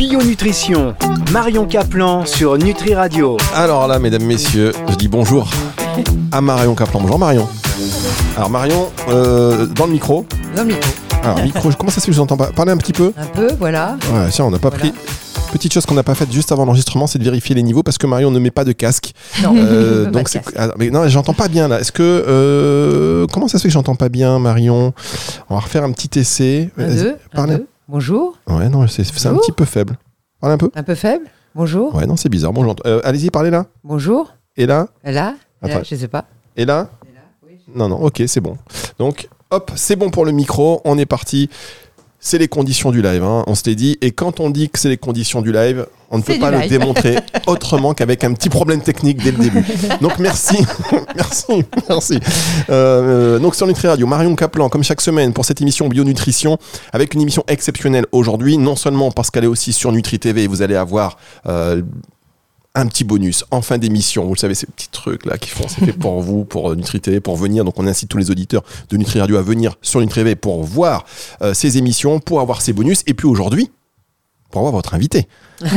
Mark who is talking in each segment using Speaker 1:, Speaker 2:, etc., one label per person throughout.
Speaker 1: Bio Nutrition, Marion Caplan sur Nutri Radio.
Speaker 2: Alors là, mesdames, messieurs, je dis bonjour à Marion Caplan. Bonjour Marion. Alors Marion, euh, dans le micro.
Speaker 3: Dans le micro.
Speaker 2: Alors micro, comment ça se fait que je vous entends pas? Parlez un petit peu.
Speaker 3: Un peu, voilà.
Speaker 2: Ouais, tiens, on n'a pas
Speaker 3: Voilà.
Speaker 2: pris. Petite chose qu'on n'a pas faite juste avant l'enregistrement, c'est de vérifier les niveaux parce que Marion ne met pas de casque.
Speaker 3: Non,
Speaker 2: Euh, donc c'est. ah, mais non, j'entends pas bien là. Est-ce que euh, comment ça se fait que j'entends pas bien, Marion? On va refaire un petit essai.
Speaker 3: Un,
Speaker 2: Vas-y,
Speaker 3: deux, un,
Speaker 2: parlez.
Speaker 3: deux. Bonjour.
Speaker 2: Ouais, non, c'est un
Speaker 3: Bonjour.
Speaker 2: petit peu faible. Parlez un peu.
Speaker 3: Un peu faible. Bonjour.
Speaker 2: Ouais, non, c'est bizarre. Bon, j'entends. Euh, Allez-y, parlez là.
Speaker 3: Bonjour.
Speaker 2: Et là.
Speaker 3: Là, là,
Speaker 2: Attends.
Speaker 3: je sais pas.
Speaker 2: Et là Non, non, ok, c'est bon. Donc, hop, c'est bon pour le micro, on est parti. C'est les conditions du live, hein, on se l'est dit. Et quand on dit que c'est les conditions du live, on ne peut pas le démontrer autrement qu'avec un petit problème technique dès le début. Donc merci, merci, merci. Euh, donc sur Nutri Radio, Marion Caplan, comme chaque semaine, pour cette émission Bionutrition, avec une émission exceptionnelle aujourd'hui, non seulement parce qu'elle est aussi sur Nutri TV, et vous allez avoir euh, un petit bonus en fin d'émission. Vous le savez, ces petits trucs là qui font, c'est fait pour vous, pour euh, Nutri TV, pour venir. Donc on incite tous les auditeurs de Nutri Radio à venir sur Nutri TV pour voir euh, ces émissions, pour avoir ces bonus. Et puis aujourd'hui, pour avoir votre invité.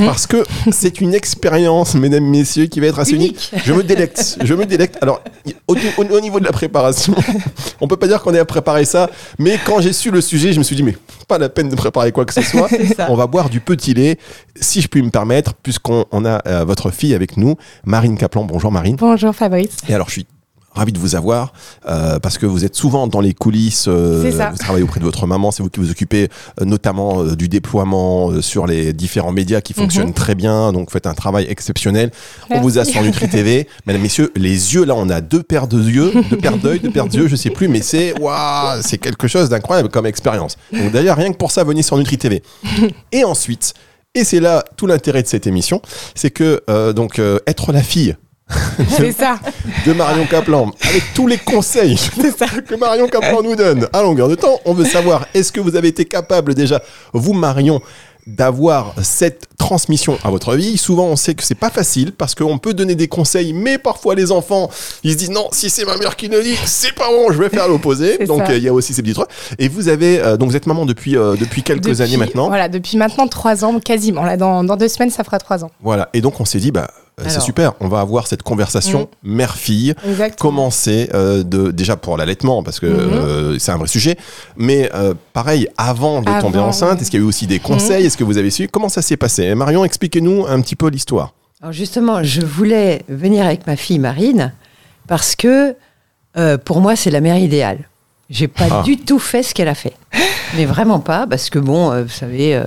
Speaker 2: Parce que c'est une expérience, mesdames, messieurs, qui va être assez unique.
Speaker 3: Unique.
Speaker 2: Je me délecte. Je me délecte. Alors, au, au- au niveau de la préparation, on peut pas dire qu'on ait à préparer ça, mais quand j'ai su le sujet, je me suis dit, mais pas la peine de préparer quoi que ce soit. On va boire du petit lait, si je puis me permettre, puisqu'on on a euh, votre fille avec nous, Marine Kaplan. Bonjour Marine.
Speaker 4: Bonjour Fabrice.
Speaker 2: Et alors, je suis ravi de vous avoir euh, parce que vous êtes souvent dans les coulisses. euh. Vous travaillez auprès de votre maman, c'est vous qui vous occupez euh, notamment du déploiement sur les différents médias qui fonctionnent très bien. Donc, vous faites un travail exceptionnel. On vous a sur Nutri TV. Mesdames, messieurs, les yeux, là, on a deux paires de yeux, deux paires d'œils, deux paires d'yeux, je sais plus, mais c'est waouh, c'est quelque chose d'incroyable comme expérience. Donc, d'ailleurs, rien que pour ça, venez sur Nutri TV. Et ensuite, et c'est là tout l'intérêt de cette émission, c'est que donc être la fille
Speaker 4: C'est ça.
Speaker 2: de Marion Caplan, avec tous les conseils que Marion Caplan nous donne à longueur de temps. On veut savoir, est-ce que vous avez été capable déjà, vous Marion, d'avoir cette transmission à votre vie? Souvent, on sait que c'est pas facile parce qu'on peut donner des conseils, mais parfois les enfants, ils se disent non, si c'est ma mère qui le dit, c'est pas bon, je vais faire l'opposé. Donc
Speaker 4: ça.
Speaker 2: euh, il y a aussi ces petits trucs. Et vous avez, euh, donc vous êtes maman depuis euh, depuis quelques
Speaker 4: Depuis-
Speaker 2: années maintenant.
Speaker 4: Voilà, depuis maintenant trois ans, quasiment. Là, dans, dans deux semaines, ça fera trois ans.
Speaker 2: Voilà. Et donc on s'est dit, bah c'est
Speaker 3: Alors.
Speaker 2: super, on va avoir cette conversation mère-fille.
Speaker 4: Exactement.
Speaker 2: commencer euh, de déjà pour l'allaitement parce que
Speaker 4: Mhm.
Speaker 2: euh, c'est un vrai sujet mais euh, pareil avant de
Speaker 4: Avant,
Speaker 2: tomber enceinte
Speaker 4: oui.
Speaker 2: est-ce qu'il y a eu aussi des conseils? Est-ce que vous avez su? Comment ça s'est passé? Marion expliquez-nous un petit peu l'histoire
Speaker 3: Alors justement, je voulais venir avec ma fille Marine parce que euh, pour moi, c'est la mère idéale. J'ai pas
Speaker 2: Ah.
Speaker 3: du tout fait ce qu'elle a fait. Mais vraiment pas, parce que bon, euh, vous savez,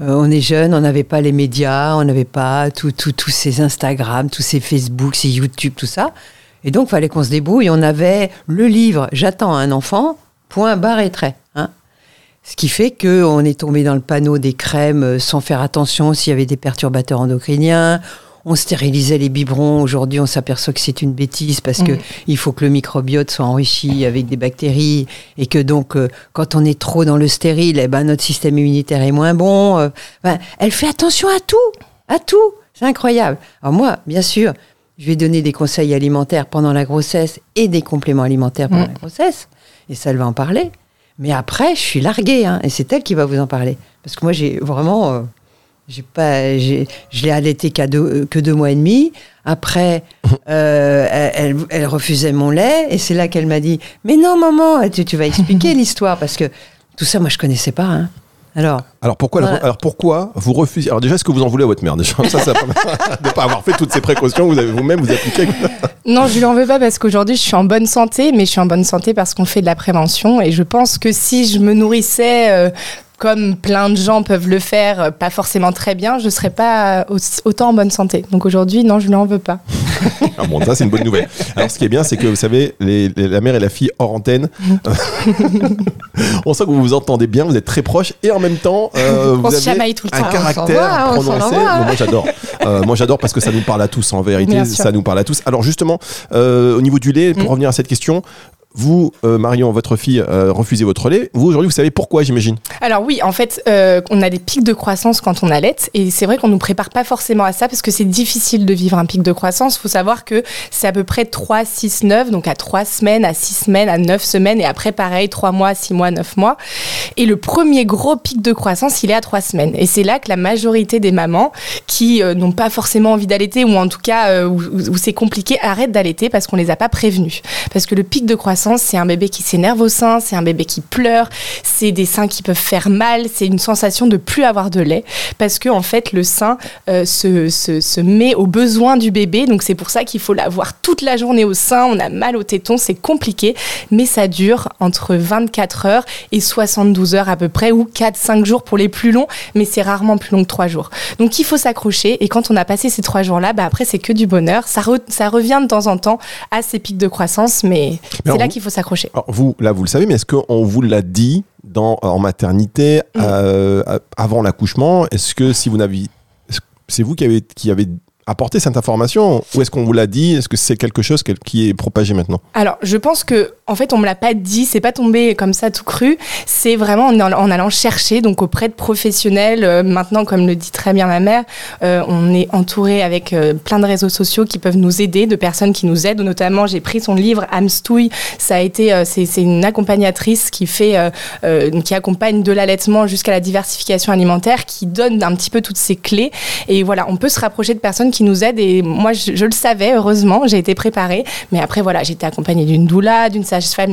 Speaker 3: euh, on est jeune, on n'avait pas les médias, on n'avait pas tout- tout- tous ces Instagram, tous ces Facebook, ces YouTube, tout ça. Et donc, fallait qu'on se débrouille. On avait le livre J'attends un enfant, point, barre et trait. hein. Ce qui fait qu'on est tombé dans le panneau des crèmes euh, sans faire attention s'il y avait des perturbateurs endocriniens. On stérilisait les biberons. Aujourd'hui, on s'aperçoit que c'est une bêtise parce que
Speaker 4: Mhm.
Speaker 3: il faut que le microbiote soit enrichi avec des bactéries et que donc, euh, quand on est trop dans le stérile, eh ben, notre système immunitaire est moins bon. euh, ben, elle fait attention à tout, à tout. C'est incroyable. Alors moi, bien sûr, je vais donner des conseils alimentaires pendant la grossesse et des compléments alimentaires pendant
Speaker 4: Mhm.
Speaker 3: la grossesse. Et ça, elle va en parler. Mais après, je suis larguée, hein, et c'est elle qui va vous en parler. Parce que moi, j'ai vraiment, euh, j'ai pas, j'ai, je l'ai allaité qu'à deux, euh, que deux mois et demi. Après, euh, elle, refusait mon lait, et c'est là qu'elle m'a dit, mais non, maman, tu, tu vas expliquer l'histoire, parce que tout ça, moi, je connaissais pas. hein. Alors,
Speaker 2: alors pourquoi
Speaker 3: Voilà.
Speaker 2: alors pourquoi vous refusez alors déjà est-ce que vous en voulez à votre mère déjà? Ça ça de ne pas avoir fait toutes ces précautions que vous avez vous-même vous appliquez
Speaker 4: Non, je lui en veux pas parce qu'aujourd'hui, je suis en bonne santé, mais je suis en bonne santé parce qu'on fait de la prévention. Et je pense que si je me nourrissais euh, comme plein de gens peuvent le faire, euh, pas forcément très bien, je serais pas aussi- autant en bonne santé. Donc aujourd'hui, non, je lui en veux pas.
Speaker 2: Ah bon, ça c'est une bonne nouvelle. Alors ce qui est bien, c'est que vous savez, les- les- la mère et la fille hors antenne, on sent que vous vous entendez bien, vous êtes très proches et en même temps, euh, vous
Speaker 4: On se
Speaker 2: avez
Speaker 4: chamaille tout le
Speaker 2: un
Speaker 4: temps.
Speaker 2: caractère
Speaker 3: On
Speaker 2: prononcé. Moi j'adore. Euh, moi j'adore parce que ça nous parle à tous en vérité, ça nous parle à tous. Alors justement, euh, au niveau du lait, pour
Speaker 4: Mm.
Speaker 2: revenir à cette question. Vous, euh, Marion, votre fille, euh, refusez votre lait. Vous, aujourd'hui, vous savez pourquoi, j'imagine
Speaker 4: Alors oui, en fait, euh, on a des pics de croissance quand on allait, et c'est vrai qu'on nous prépare pas forcément à ça parce que c'est difficile de vivre un pic de croissance. Il faut savoir que c'est à peu près 3, 6, 9, donc à 3 semaines, à 6 semaines, à 9 semaines, et après pareil, 3 mois, 6 mois, 9 mois. Et le premier gros pic de croissance, il est à 3 semaines. Et c'est là que la majorité des mamans qui euh, n'ont pas forcément envie d'allaiter, ou en tout cas où, c'est compliqué, arrêtent d'allaiter parce qu'on les a pas prévenus. Parce que le pic de croissance, c'est un bébé qui s'énerve au sein, c'est un bébé qui pleure, c'est des seins qui peuvent faire mal, c'est une sensation de plus avoir de lait. Parce que en fait, le sein euh, se, se, se met aux besoins du bébé. Donc c'est pour ça qu'il faut l'avoir toute la journée au sein. On a mal au téton, c'est compliqué, mais ça dure entre 24 heures et 72 heures à peu près, ou 4-5 jours pour les plus longs, mais c'est rarement plus long que 3 jours. Donc il faut s'accrocher, et quand on a passé ces 3 jours-là, bah, après c'est que du bonheur. Ça, re- ça revient de temps en temps à ces pics de croissance, mais, c'est là qu'il faut s'accrocher.
Speaker 2: Alors, vous, là, vous le savez, mais est-ce qu'on vous l'a dit dans, en maternité euh, avant l'accouchement? Est-ce que si vous n'aviez. C'est vous qui avez, qui avez apporté cette information Ou est-ce qu'on vous l'a dit? Est-ce que c'est quelque chose qui est propagé maintenant?
Speaker 4: Alors, je pense que, en fait, on me l'a pas dit, c'est pas tombé comme ça tout cru. C'est vraiment en, allant- chercher, donc auprès de professionnels. Euh, maintenant, comme le dit très bien ma mère, euh, on est entouré avec euh, plein de réseaux sociaux qui peuvent nous aider, de personnes qui nous aident. Notamment, j'ai pris son livre Amstouille. Ça a été, c'est une accompagnatrice qui fait, qui accompagne de l'allaitement jusqu'à la diversification alimentaire, qui donne un petit peu toutes ces clés. Et voilà, on peut se rapprocher de personnes qui nous aident. Et moi, je, le savais, heureusement, j'ai été préparée. Mais après, voilà, j'étais accompagnée d'une doula, d'une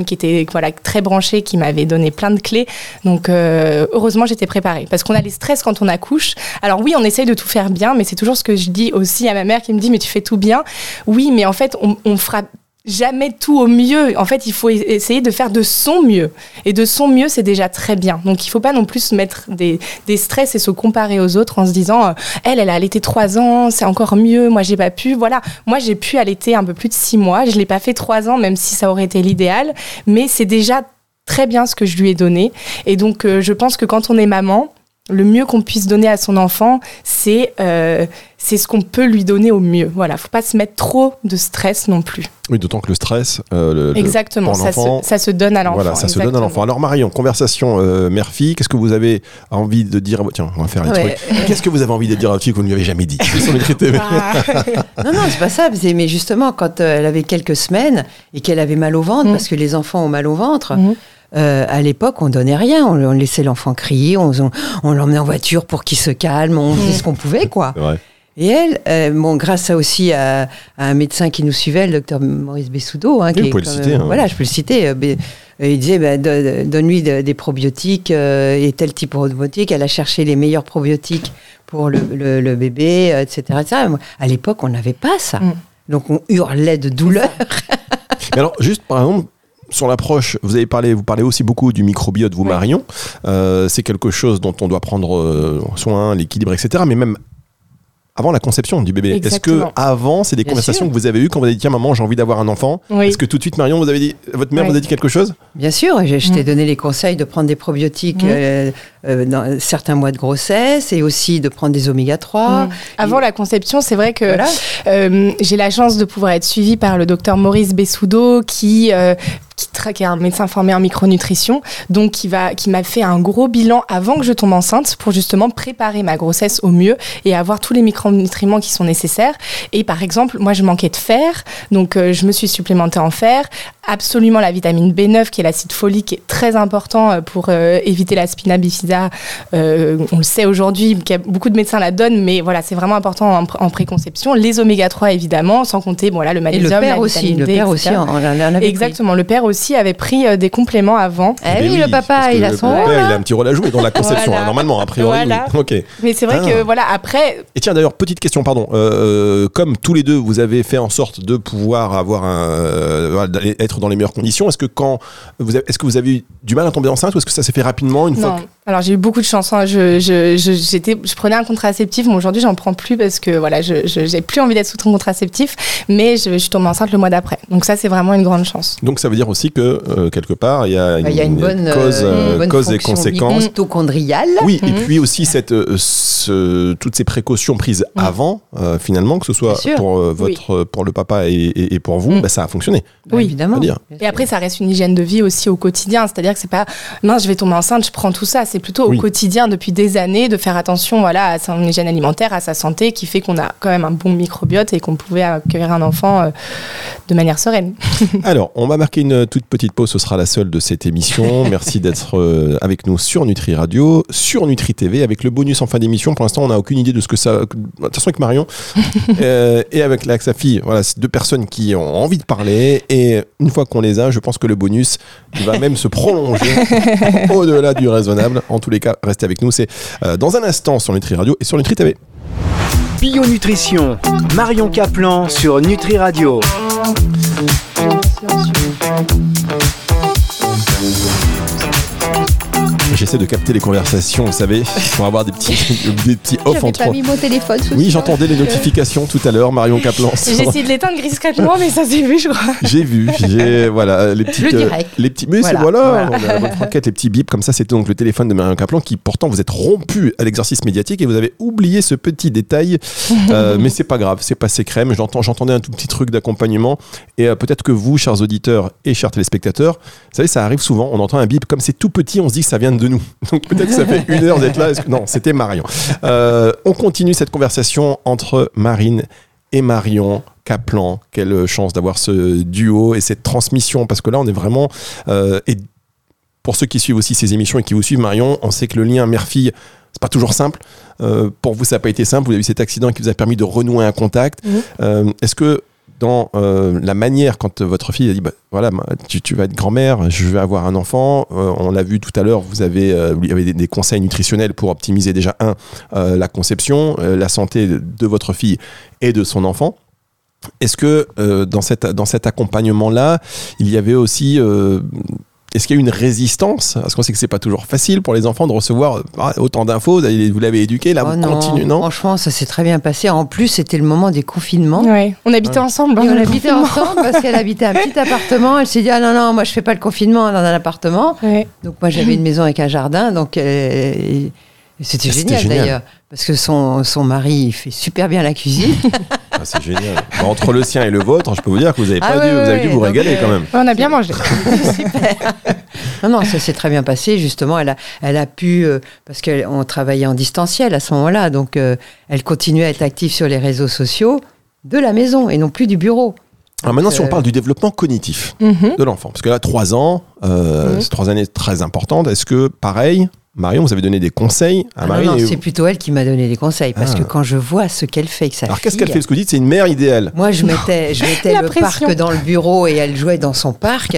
Speaker 4: qui était voilà, très branchée, qui m'avait donné plein de clés. Donc, euh, heureusement, j'étais préparée. Parce qu'on a les stress quand on accouche. Alors oui, on essaye de tout faire bien, mais c'est toujours ce que je dis aussi à ma mère qui me dit, mais tu fais tout bien. Oui, mais en fait, on, on fera jamais tout au mieux. En fait, il faut essayer de faire de son mieux. Et de son mieux, c'est déjà très bien. Donc, il faut pas non plus se mettre des, des stress et se comparer aux autres en se disant, euh, elle, elle a allaité trois ans, c'est encore mieux, moi, j'ai pas pu. Voilà, moi, j'ai pu allaiter un peu plus de six mois. Je l'ai pas fait trois ans, même si ça aurait été l'idéal. Mais c'est déjà très bien ce que je lui ai donné. Et donc, euh, je pense que quand on est maman, le mieux qu'on puisse donner à son enfant, c'est euh, c'est ce qu'on peut lui donner au mieux. Voilà, faut pas se mettre trop de stress non plus.
Speaker 2: Oui, d'autant que le stress. euh, le- le-
Speaker 4: Exactement,
Speaker 2: pour
Speaker 4: ça se,
Speaker 2: l'enfant,
Speaker 4: ça se donne à l'enfant.
Speaker 2: Voilà, ça se donne à l'enfant. Alors Marion, conversation euh, mère-fille, qu'est-ce que vous avez envie de dire Tiens, on va faire les
Speaker 3: Ouais.
Speaker 2: trucs. Qu'est-ce que vous avez envie de dire à votre fille que vous ne lui avez jamais dit? Le.
Speaker 4: Ah.
Speaker 3: Non, non, c'est pas ça. Mais justement, quand euh, elle avait quelques semaines et qu'elle avait mal au ventre,
Speaker 4: Mm.
Speaker 3: parce que les enfants ont mal au ventre,
Speaker 4: Mhm.
Speaker 3: euh, à l'époque, on donnait rien. On, on laissait l'enfant crier, on, on, on l'emmenait en voiture pour qu'il se calme, on faisait ce qu'on pouvait, quoi. Et elle, euh, bon, grâce à aussi à, à un médecin qui nous suivait, le docteur Maurice Bessoudo, hein,
Speaker 2: Oui,
Speaker 3: qui
Speaker 2: vous
Speaker 3: est
Speaker 2: pouvez le citer, hein.
Speaker 3: Voilà, je peux le citer. euh, euh, il disait, bah, don- donne-lui de- des probiotiques euh, et tel type de probiotiques. Elle a cherché les meilleurs probiotiques pour le, le- le bébé, etc., À l'époque, on n'avait pas ça.
Speaker 4: Mm.
Speaker 3: Donc on hurlait de douleur.
Speaker 2: Mais alors, juste par exemple, sur l'approche, vous avez parlé, vous parlez aussi beaucoup du microbiote, vous. Marion. Euh, c'est quelque chose dont on doit prendre soin, l'équilibre, etc. Mais même avant la conception du bébé. Est-ce que avant, c'est des
Speaker 3: Bien
Speaker 2: conversations
Speaker 3: sûr.
Speaker 2: que vous avez eues quand vous avez dit tiens maman, j'ai envie d'avoir un enfant
Speaker 4: Oui.
Speaker 2: Est-ce que tout de suite Marion, vous avez dit votre mère
Speaker 4: Oui.
Speaker 2: vous a dit quelque chose?
Speaker 3: Bien sûr, je, je t'ai
Speaker 4: Mm.
Speaker 3: donné les conseils de prendre des probiotiques
Speaker 4: Mm.
Speaker 3: euh, euh, dans certains mois de grossesse et aussi de prendre des oméga 3.
Speaker 4: Mm. Avant la conception, c'est vrai que
Speaker 3: Voilà.
Speaker 4: Euh, j'ai la chance de pouvoir être suivie par le docteur Maurice Bessoudo qui euh, qui, est un médecin formé en micronutrition, donc qui va qui m'a fait un gros bilan avant que je tombe enceinte pour justement préparer ma grossesse au mieux et avoir tous les micronutriments qui sont nécessaires. Et par exemple, moi je manquais de fer, donc euh, je me suis supplémentée en fer, absolument la vitamine B9 qui est l'acide folique qui est très important euh, pour euh, éviter la spina bifida. Euh, on le sait aujourd'hui, beaucoup de médecins la donnent, mais voilà, c'est vraiment important en, pr- en préconception. Les oméga 3 évidemment, sans compter bon là le
Speaker 3: Et
Speaker 4: magnésium,
Speaker 3: le père
Speaker 4: la
Speaker 3: aussi,
Speaker 4: vitamine
Speaker 3: le père
Speaker 4: etc.
Speaker 3: aussi, en.
Speaker 4: Exactement, le père aussi avait pris euh, des compléments avant.
Speaker 3: Ah
Speaker 2: Eh
Speaker 3: oui, le papa, il a son
Speaker 2: père,
Speaker 3: rôle.
Speaker 2: il a
Speaker 3: hein.
Speaker 2: un petit rôle à jouer dans la conception,
Speaker 4: Voilà.
Speaker 2: hein, normalement, a priori.
Speaker 4: Voilà.
Speaker 2: oui.
Speaker 4: Mais c'est vrai
Speaker 2: Ah.
Speaker 4: que voilà, après,
Speaker 2: Et tiens, d'ailleurs, petite question, pardon. Euh, comme tous les deux, vous avez fait en sorte de pouvoir avoir un, euh, être dans les meilleures conditions. Est-ce que quand vous avez, est-ce que vous avez eu du mal à tomber enceinte ou est-ce que ça s'est fait rapidement une fois que-
Speaker 4: Alors j'ai eu beaucoup de chance. hein. Je, je, je, j'étais, je prenais un contraceptif, mais aujourd'hui j'en prends plus parce que voilà, je, je- j'ai plus envie d'être sous ton contraceptif, mais je, je suis tombée enceinte le mois d'après. Donc ça c'est vraiment une grande chance.
Speaker 2: Donc ça veut dire aussi que euh, quelque part il y a une,
Speaker 3: Bah, Il y a une bonne,
Speaker 2: cause,
Speaker 3: euh,
Speaker 2: euh,
Speaker 3: une bonne
Speaker 2: cause et
Speaker 3: fonction
Speaker 2: conséquences.
Speaker 3: mitochondriale.
Speaker 2: Oui, et
Speaker 4: Mhm.
Speaker 2: puis aussi cette, euh, ce- toutes ces précautions prises
Speaker 4: Mhm.
Speaker 2: avant, euh, finalement, que ce soit pour, euh, votre, pour le papa et, et- et pour vous, bah, ça a fonctionné.
Speaker 3: Bah,
Speaker 4: Oui.
Speaker 3: évidemment.
Speaker 4: Et après ça reste une hygiène de vie aussi au quotidien, c'est-à-dire que c'est pas mince je vais tomber enceinte, je prends tout ça, c'est plutôt
Speaker 2: Oui.
Speaker 4: au quotidien depuis des années de faire attention voilà à son hygiène alimentaire, à sa santé, qui fait qu'on a quand même un bon microbiote et qu'on pouvait accueillir un enfant euh, de manière sereine.
Speaker 2: Alors, on va marquer une toute petite pause, ce sera la seule de cette émission. Merci d'être euh, avec nous sur Nutri Radio, sur Nutri TV, avec le bonus en fin d'émission. Pour l'instant, on n'a aucune idée de ce que ça. De toute façon, avec Marion euh, et avec, avec sa fille, voilà, c'est deux personnes qui ont envie de parler. Et une fois qu'on les a, je pense que le bonus va même se prolonger au-delà du raisonnable. En tous les cas, restez avec nous. C'est euh, dans un instant sur Nutri Radio et sur Nutri TV.
Speaker 1: Bio Nutrition, Marion Caplan sur Nutri Radio.
Speaker 2: J'essaie de capter les conversations, vous savez, pour avoir des petits, des petits off entre.
Speaker 3: pas mis mon téléphone sous
Speaker 2: Oui, j'entendais les notifications tout à l'heure, Marion Caplan.
Speaker 4: J'ai essayé de l'éteindre discrètement, mais ça s'est vu, je crois.
Speaker 2: J'ai vu, j'ai voilà les petites,
Speaker 3: Le direct.
Speaker 2: les petits, mais
Speaker 3: Voilà,
Speaker 2: voilà,
Speaker 3: voilà.
Speaker 2: on a franquette, les petits bips comme ça. C'était donc le téléphone de Marion Caplan qui pourtant vous êtes rompu à l'exercice médiatique et vous avez oublié ce petit détail, Euh, mais c'est pas grave, c'est passé crème. J'entends, j'entendais un tout petit truc d'accompagnement et euh, peut-être que vous, chers auditeurs et chers téléspectateurs, vous savez, ça arrive souvent. On entend un bip comme c'est tout petit, on se dit que ça vient de nous. Donc peut-être que ça fait une heure d'être là. Que- Non, c'était Marion. Euh, on continue cette conversation entre Marine et Marion Kaplan. Quelle chance d'avoir ce duo et cette transmission, parce que là, on est vraiment... euh, et pour ceux qui suivent aussi ces émissions et qui vous suivent, Marion, on sait que le lien mère-fille, c'est pas toujours simple. Euh, pour vous, ça n'a pas été simple. Vous avez eu cet accident qui vous a permis de renouer un contact. Euh, Est-ce que dans euh, la manière, quand votre fille a dit, bah, voilà, tu, vas être grand-mère, je vais avoir un enfant, euh, on l'a vu tout à l'heure, vous avez, euh, des, conseils nutritionnels pour optimiser déjà, un, la conception, la santé de, votre fille et de son enfant. Est-ce que dans, cet accompagnement-là, il y avait aussi... est-ce qu'il y a eu une résistance? Parce qu'on sait que c'est pas toujours facile pour les enfants de recevoir ah, autant d'infos. Vous avez- vous l'avez éduqué, là,
Speaker 3: Oh
Speaker 2: vous
Speaker 3: non,
Speaker 2: continuez, non?
Speaker 3: Franchement, ça s'est très bien passé. En plus, c'était le moment des confinements.
Speaker 4: Ouais. On habitait ensemble.
Speaker 3: Et
Speaker 4: hein,
Speaker 3: on
Speaker 4: le
Speaker 3: habitait ensemble parce qu'elle habitait un petit appartement. Elle s'est dit ah non non moi je fais pas le confinement dans un appartement.
Speaker 4: Ouais.
Speaker 3: Donc moi j'avais une maison avec un jardin donc euh, c'était
Speaker 2: Ah, c'était
Speaker 3: génial,
Speaker 2: génial.
Speaker 3: d'ailleurs parce que son, son mari il fait super bien la cuisine.
Speaker 2: Ah, C'est génial. Bon, entre le sien et le vôtre, je peux vous dire que vous avez,
Speaker 3: Ah
Speaker 2: pas
Speaker 3: ouais,
Speaker 2: dû, vous avez
Speaker 3: ouais,
Speaker 2: dû vous
Speaker 3: donc,
Speaker 2: régaler quand même.
Speaker 4: On a bien mangé.
Speaker 3: non non ça s'est très bien passé justement elle a elle a pu euh, parce qu'on travaillait en distanciel à ce moment-là donc euh, elle continuait à être active sur les réseaux sociaux de la maison et non plus du bureau.
Speaker 2: Alors maintenant, si on
Speaker 3: euh,
Speaker 2: parle du développement cognitif
Speaker 4: Mhm.
Speaker 2: de l'enfant, parce que là, trois ans, euh,
Speaker 4: Mhm.
Speaker 2: c'est trois années très importantes. Est-ce que, pareil, Marion, vous avez donné des conseils à
Speaker 3: Ah non, c'est plutôt elle qui m'a donné des conseils parce
Speaker 2: Ah.
Speaker 3: que quand je vois ce qu'elle fait
Speaker 2: Alors qu'est-ce qu'elle fait Parce que vous dites, c'est une mère idéale.
Speaker 3: Moi, je mettais, je mettais
Speaker 4: La
Speaker 3: le
Speaker 4: pression.
Speaker 3: parc dans le bureau et elle jouait dans son parc.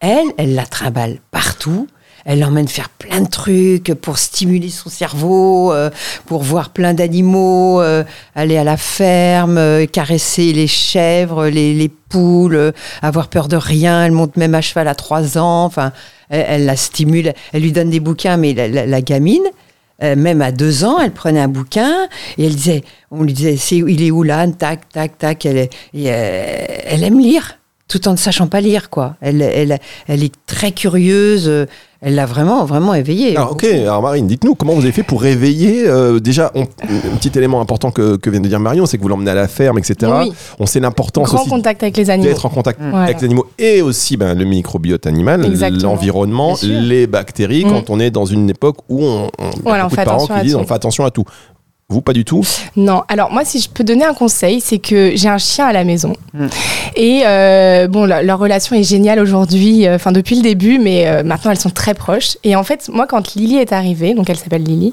Speaker 3: Elle, elle la trimballe partout. Elle l'emmène faire plein de trucs pour stimuler son cerveau, euh, pour voir plein d'animaux, euh, aller à la ferme, euh, caresser les chèvres, les, les poules, avoir peur de rien. Elle monte même à cheval à trois ans. Enfin, elle, la stimule. Elle lui donne des bouquins, mais la, gamine, même à deux ans, elle prenait un bouquin et elle disait, on lui disait, il est où là? Tac, tac, tac. Elle, aime lire, tout en ne sachant pas lire, quoi. Elle est très curieuse. Elle l'a vraiment, vraiment éveillée.
Speaker 2: Alors ok, alors Marine, dites-nous comment vous avez fait pour réveiller. euh, déjà, on- un petit élément important que, que vient de dire Marion, c'est que vous l'emmenez à la ferme, etc.
Speaker 4: Oui.
Speaker 2: On sait l'importance aussi
Speaker 4: contact avec les animaux.
Speaker 2: d'être en contact.
Speaker 4: Voilà.
Speaker 2: avec les animaux et aussi ben, le microbiote animal,
Speaker 4: Exactement.
Speaker 2: l'environnement, les bactéries,
Speaker 4: Mm.
Speaker 2: quand on est dans une époque où on, on- il y a
Speaker 4: Voilà, on
Speaker 2: beaucoup
Speaker 4: fait
Speaker 2: de parents
Speaker 4: attention
Speaker 2: qui
Speaker 4: à
Speaker 2: disent
Speaker 4: tout.
Speaker 2: on fait attention à tout. Vous, pas du tout
Speaker 4: Non, alors moi, si je peux donner un conseil, c'est que j'ai un chien à la maison.
Speaker 3: Mm.
Speaker 4: Et euh, bon, leur relation est géniale aujourd'hui, euh, enfin depuis le début, mais euh, maintenant elles sont très proches. Et en fait, moi, quand Lily est arrivée, donc elle s'appelle Lily,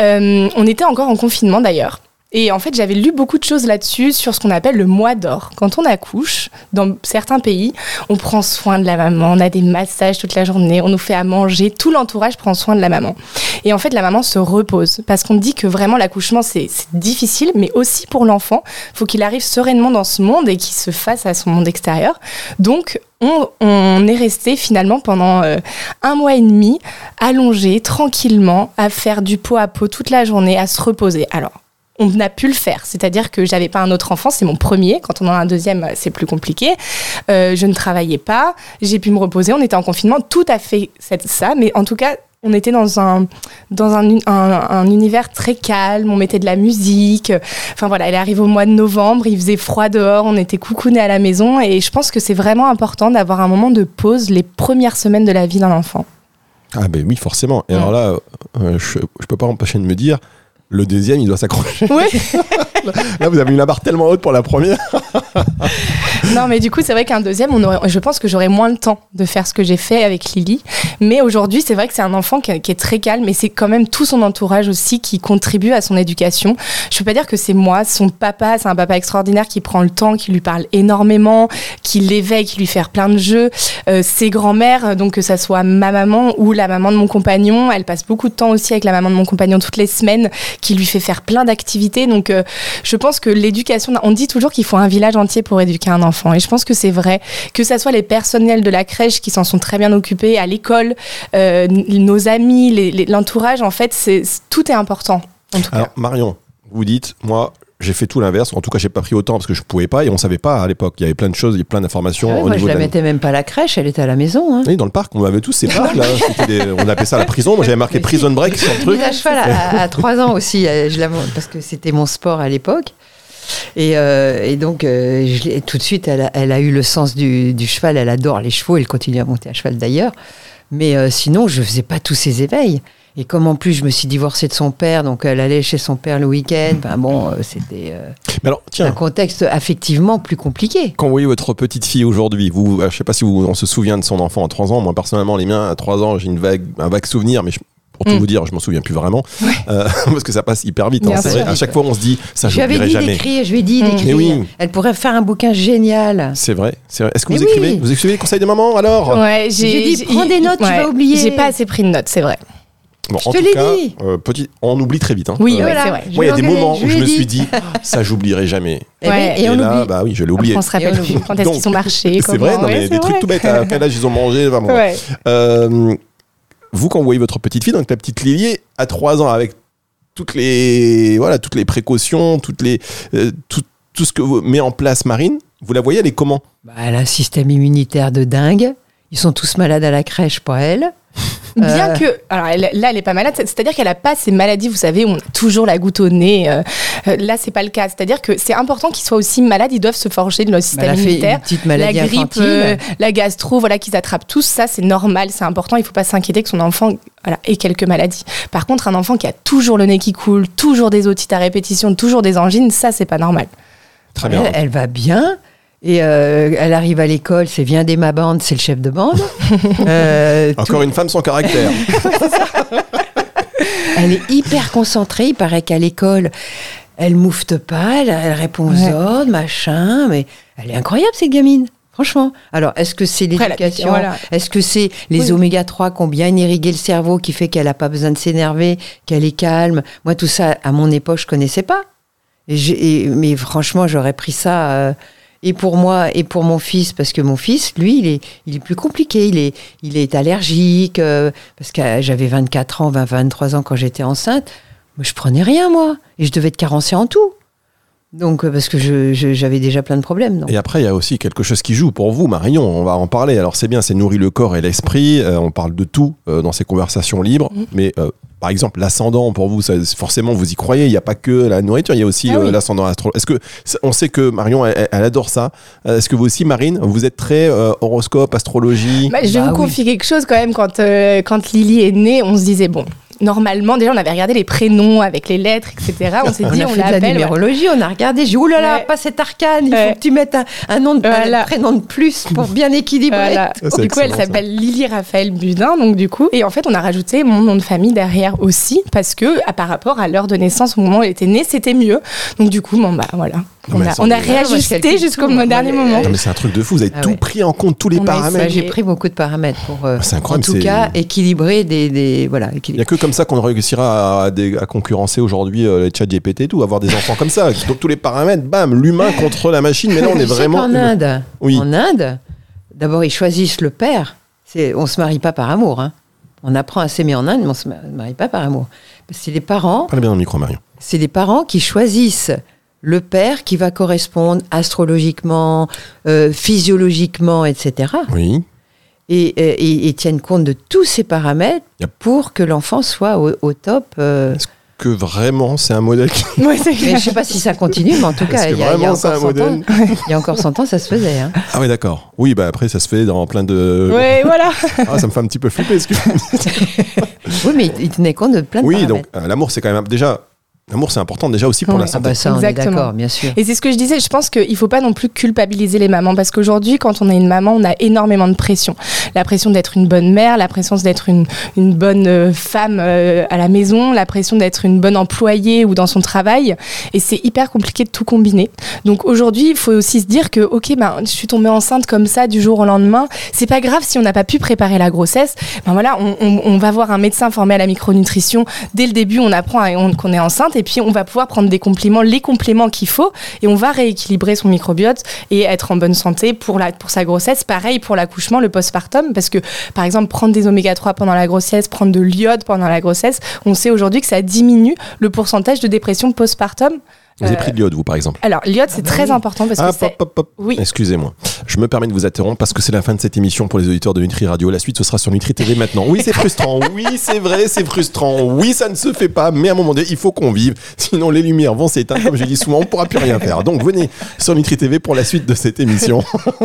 Speaker 4: euh, on était encore en confinement d'ailleurs. Et en fait, j'avais lu beaucoup de choses là-dessus sur ce qu'on appelle le mois d'or. Quand on accouche, dans certains pays, on prend soin de la maman, on a des massages toute la journée, on nous fait à manger, tout l'entourage prend soin de la maman. Et en fait, la maman se repose parce qu'on dit que vraiment l'accouchement, c'est difficile, mais aussi pour l'enfant, faut qu'il arrive sereinement dans ce monde et qu'il se fasse à son monde extérieur. Donc, on, on, est resté finalement pendant euh, un mois et demi allongé tranquillement à faire du pot à pot toute la journée, à se reposer. Alors, on a pu le faire. C'est-à-dire que j'avais pas un autre enfant, c'est mon premier. Quand on en a un deuxième, c'est plus compliqué. Euh, je ne travaillais pas, j'ai pu me reposer. On était en confinement, tout à fait ça. Mais en tout cas, on était dans un dans un, un, univers très calme. On mettait de la musique. Enfin voilà, elle arrive au mois de novembre, il faisait froid dehors, on était coucounés à la maison. Et je pense que c'est vraiment important d'avoir un moment de pause les premières semaines de la vie d'un enfant.
Speaker 2: Ah ben oui, forcément. Et alors là, euh, je, je peux pas m'empêcher de me dire, le deuxième, il doit s'accrocher.
Speaker 4: Oui.
Speaker 2: Là, vous avez la barre tellement haute pour la première.
Speaker 4: non, mais du coup, c'est vrai qu'un deuxième, on aurait, je pense que j'aurais moins le temps de faire ce que j'ai fait avec Lily. Mais aujourd'hui, c'est vrai que c'est un enfant qui, est très calme et c'est quand même tout son entourage aussi qui contribue à son éducation. Je peux pas dire que c'est moi, son papa, c'est un papa extraordinaire qui prend le temps, qui lui parle énormément, qui l'éveille, qui lui fait plein de jeux. Euh, ses grands-mères, donc que ça soit ma maman ou la maman de mon compagnon, elle passe beaucoup de temps aussi avec la maman de mon compagnon toutes les semaines, qui lui fait faire plein d'activités. Donc, euh, je pense que l'éducation, on dit toujours qu'il faut un village entier pour éduquer un enfant. Et je pense que c'est vrai. Que ce soit les personnels de la crèche qui s'en sont très bien occupés, à l'école, euh, nos amis, l'entourage, en fait, c'est tout est important.
Speaker 2: Alors, Marion, vous dites, moi, j'ai fait tout l'inverse. En tout cas, j'ai pas pris autant parce que je pouvais pas et on savait pas à l'époque. Il y avait plein de choses, il y a plein d'informations.
Speaker 3: Ah moi, je la mettais même pas à la crèche, elle était à la maison. Hein.
Speaker 2: Oui, dans le parc, on avait tous ces parcs là. on appelait ça la prison. Moi, j'avais marqué prison break sur le truc.
Speaker 3: à cheval à, 3 ans aussi, euh, je parce que c'était mon sport à l'époque. Et, euh, donc, euh, tout de suite, elle a, eu le sens du, cheval. Elle adore les chevaux. Elle continue à monter à cheval d'ailleurs. Mais sinon, je faisais pas tous ces éveils. Et comme en plus je me suis divorcée de son père, donc elle allait chez son père le week-end, ben bon, euh, c'était euh, un contexte affectivement plus compliqué.
Speaker 2: Quand vous voyez votre petite fille aujourd'hui, vous, euh, je sais pas si vous, on se souvient de son enfant à 3 ans, moi personnellement les miens à 3 ans, j'ai une vague, un vague souvenir, mais pour tout mm. vous dire, je m'en souviens plus vraiment, parce que ça passe hyper vite. Hein, à chaque fois, on se dit, ça, je
Speaker 3: lui
Speaker 2: jamais.
Speaker 3: D'écrire, je lui ai dit mm. d'écrire. Elle pourrait faire un bouquin génial.
Speaker 2: C'est vrai. Est-ce que vous écrivez Vous écrivez les conseils de maman alors?
Speaker 4: Ouais,
Speaker 3: j'ai dit, prends des notes, tu vas oublier.
Speaker 4: J'ai pas assez pris de notes, c'est vrai.
Speaker 2: Bon, je en te tout cas, dit. Euh, petit, on oublie très vite. Hein.
Speaker 4: Oui, euh, c'est vrai.
Speaker 2: Moi, il y a des moments où je me suis dit, ça, j'oublierai jamais.
Speaker 3: Eh ben, et, et, on
Speaker 2: là,
Speaker 3: oublie.
Speaker 2: bah oui, je l'ai oublié.
Speaker 4: On se rappelle plus quand est-ce qu'ils ont marché.
Speaker 2: C'est vrai, non, mais des trucs tout bêtes. À quel âge ils ont mangé euh, Vous, quand vous voyez votre petite fille, donc la petite Lily, à 3 ans, avec toutes les, voilà, toutes les précautions, toutes les, tout, tout ce que vous met en place Marine, vous la voyez, elle est comment?
Speaker 3: Bah, Elle a un système immunitaire de dingue. Ils sont tous malades à la crèche, pas elle.
Speaker 4: Bien euh. que, alors là, elle est pas malade, c'est-à-dire qu'elle a pas ces maladies, vous savez, où on a toujours la goutte au nez. Euh, euh, là, c'est pas le cas. C'est-à-dire que c'est important qu'ils soient aussi malades. Ils doivent se forger de leur système immunitaire.
Speaker 3: la grippe,
Speaker 4: la gastro, voilà, qu'ils attrapent tous. Ça, c'est normal, c'est important. Il faut pas s'inquiéter que son enfant voilà, ait quelques maladies. Par contre, un enfant qui a toujours le nez qui coule, toujours des otites à répétition, toujours des angines, ça, c'est pas normal.
Speaker 2: Très bien.
Speaker 3: elle va bien. Et euh, elle arrive à l'école, c'est viens des ma bande, c'est le chef de bande.
Speaker 2: Euh, Encore une femme sans caractère.
Speaker 3: elle est hyper concentrée. Il paraît qu'à l'école, elle moufte pas, elle, répond aux ordres, machin. Mais elle est incroyable cette gamine. Franchement. Alors, est-ce que c'est l'éducation Est-ce que c'est les oméga 3 qui ont bien irrigué le cerveau qui fait qu'elle n'a pas besoin de s'énerver, qu'elle est calme? Moi, tout ça, à mon époque, je connaissais pas. Et mais franchement, j'aurais pris ça. Euh, et pour moi et pour mon fils, parce que mon fils, lui, il est, il est plus compliqué. Il est, il est allergique, euh, parce que j'avais 24 ans, 20, 23 ans quand j'étais enceinte. Moi, je prenais rien, moi. Et je devais être carencée en tout. Donc, euh, parce que j'avais déjà plein de problèmes.
Speaker 2: Et après, il y a aussi quelque chose qui joue pour vous, Marion. On va en parler. Alors, c'est bien, c'est nourrir le corps et l'esprit. Euh, on parle de tout dans ces conversations libres. Mais par exemple, l'ascendant, pour vous, forcément, vous y croyez. Il n'y a pas que la nourriture, il y a aussi ah euh, l'ascendant astro. Est-ce que, on sait que Marion, elle, adore ça. Euh, est-ce que vous aussi, Marine, vous êtes très euh, horoscope, astrologie?
Speaker 4: Bah, Je vais bah vous confier quelque chose quand même. Quand, quand Lily est née, on se disait, bon, normalement, déjà, on avait regardé les prénoms avec les lettres, etc. On s'est
Speaker 3: On
Speaker 4: dit,
Speaker 3: a
Speaker 4: on,
Speaker 3: fait de la
Speaker 4: l'appelle.
Speaker 3: numérologie, on a regardé, j'ai dit, oulala, là là,
Speaker 4: Ouais.
Speaker 3: pas cette arcane, il
Speaker 4: Ouais.
Speaker 3: faut que tu mettes un, un nom de
Speaker 4: Voilà.
Speaker 3: un prénom de plus pour bien équilibrer.
Speaker 4: Voilà.
Speaker 2: Ça, c'est
Speaker 4: Du coup, elle s'appelle Lily Raphaël Budin, donc du coup, et en fait, on a rajouté mon nom de famille derrière aussi, parce que à, par rapport à l'heure de naissance, au moment où elle était née, c'était mieux. Donc du coup, bon bah voilà, on a, on réajusté jusqu'au dernier moment.
Speaker 2: Non, mais c'est un truc de fou. Vous avez
Speaker 3: Ah
Speaker 2: tout
Speaker 3: ouais.
Speaker 2: pris en compte, tous les
Speaker 4: On a
Speaker 2: paramètres.
Speaker 3: J'ai pris beaucoup de paramètres pour, euh, en tout cas, équilibrer des, des voilà,
Speaker 2: Il n'y a que comme ça qu'on réussira à, à des- à concurrencer aujourd'hui euh, les chats GPT et tout, avoir des enfants comme ça. Donc tous les paramètres, bam, l'humain contre la machine. Mais là, on est vraiment.
Speaker 3: qu'en Inde,
Speaker 2: Oui.
Speaker 3: en Inde, d'abord ils choisissent le père. C'est, on se marie pas par amour. hein. On apprend à s'aimer en Inde, mais on se ma- marie pas par amour. C'est les parents,
Speaker 2: Parlez bien dans le micro, Marion.
Speaker 3: c'est les parents qui choisissent le père qui va correspondre astrologiquement, euh, physiologiquement, etc.
Speaker 2: Oui.
Speaker 3: Et, et- tiennent compte de tous ces paramètres
Speaker 2: Yep.
Speaker 3: pour que l'enfant soit au, au top. euh.
Speaker 2: Que vraiment, c'est un modèle qui.
Speaker 4: Ouais, c'est
Speaker 3: Mais
Speaker 4: clair.
Speaker 3: je sais pas si ça continue, mais en tout
Speaker 2: Est-ce
Speaker 3: cas,
Speaker 2: que
Speaker 3: il y, a, il y encore 100 ans,
Speaker 2: modèle
Speaker 3: il y a encore 100 ans, ça se faisait. hein.
Speaker 2: Ah, ouais, d'accord. Oui, bah après, ça se fait dans plein de.
Speaker 4: Ouais, voilà.
Speaker 2: Ah, ça me fait un petit peu flipper. excuse-
Speaker 3: Oui, mais il, il tenait compte de plein de
Speaker 2: Oui,
Speaker 3: paramètres.
Speaker 2: donc euh, l'amour, c'est quand même. Déjà, l'amour, c'est important déjà aussi pour
Speaker 4: Ouais.
Speaker 2: la
Speaker 3: Ah
Speaker 2: santé.
Speaker 3: bah ça, on est
Speaker 4: Exactement.
Speaker 3: d'accord, bien sûr.
Speaker 4: Et c'est ce que je disais, je pense qu'il ne faut pas non plus culpabiliser les mamans parce qu'aujourd'hui, quand on est une maman, on a énormément de pression. La pression d'être une bonne mère, la pression d'être une, une bonne euh, femme euh, à la maison, la pression d'être une bonne employée ou dans son travail. Et c'est hyper compliqué de tout combiner. Donc aujourd'hui, il faut aussi se dire que, ok, ben, je suis tombée enceinte comme ça du jour au lendemain. C'est pas grave si on n'a pas pu préparer la grossesse. Ben voilà, on, on- on va voir un médecin formé à la micronutrition. Dès le début, on apprend qu'on est enceinte et puis on va pouvoir prendre des compléments, les compléments qu'il faut et on va rééquilibrer son microbiote et être en bonne santé pour, pour sa grossesse. Pareil pour l'accouchement, le postpartum, parce que par exemple, prendre des oméga 3 pendant la grossesse, prendre de l'iode pendant la grossesse, on sait aujourd'hui que ça diminue le pourcentage de dépression postpartum.
Speaker 2: Vous avez
Speaker 4: Euh,
Speaker 2: pris de l'iode, vous, par exemple
Speaker 4: Alors, l'iode, c'est très
Speaker 3: oui.
Speaker 4: important parce
Speaker 2: Ah,
Speaker 4: que c'est.
Speaker 2: pop, pop, pop.
Speaker 4: Oui.
Speaker 2: Excusez-moi. Je me permets de vous interrompre parce que c'est la fin de cette émission pour les auditeurs de Nutri Radio. La suite, ce sera sur Nutri TV maintenant. Oui, c'est frustrant. Oui, c'est vrai, c'est frustrant. Oui, ça ne se fait pas. Mais à un moment donné, il faut qu'on vive. Sinon, les lumières vont s'éteindre. Comme je dis souvent, on ne pourra plus rien faire. Donc, venez sur Nutri TV pour la suite de cette émission.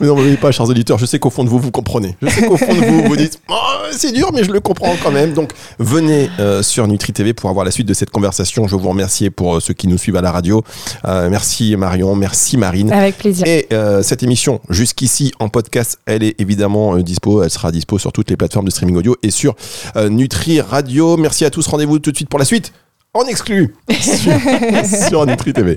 Speaker 2: mais non, n'oubliez pas, chers auditeurs, je sais qu'au fond de vous, vous comprenez. Je sais qu'au fond de vous, vous dites, Oh, c'est dur, mais je le comprends quand même. Donc, venez euh, sur Nutri TV pour avoir la suite de cette conversation. Je vous remercie pour euh, ceux qui nous suivent à la radio. Euh, merci Marion, merci Marine.
Speaker 4: Avec plaisir.
Speaker 2: Et euh, cette émission, jusqu'ici en podcast, elle est évidemment euh, dispo. Elle sera dispo sur toutes les plateformes de streaming audio et sur Nutri Radio. Merci à tous. Rendez-vous tout de suite pour la suite en exclu sur, sur Nutri TV.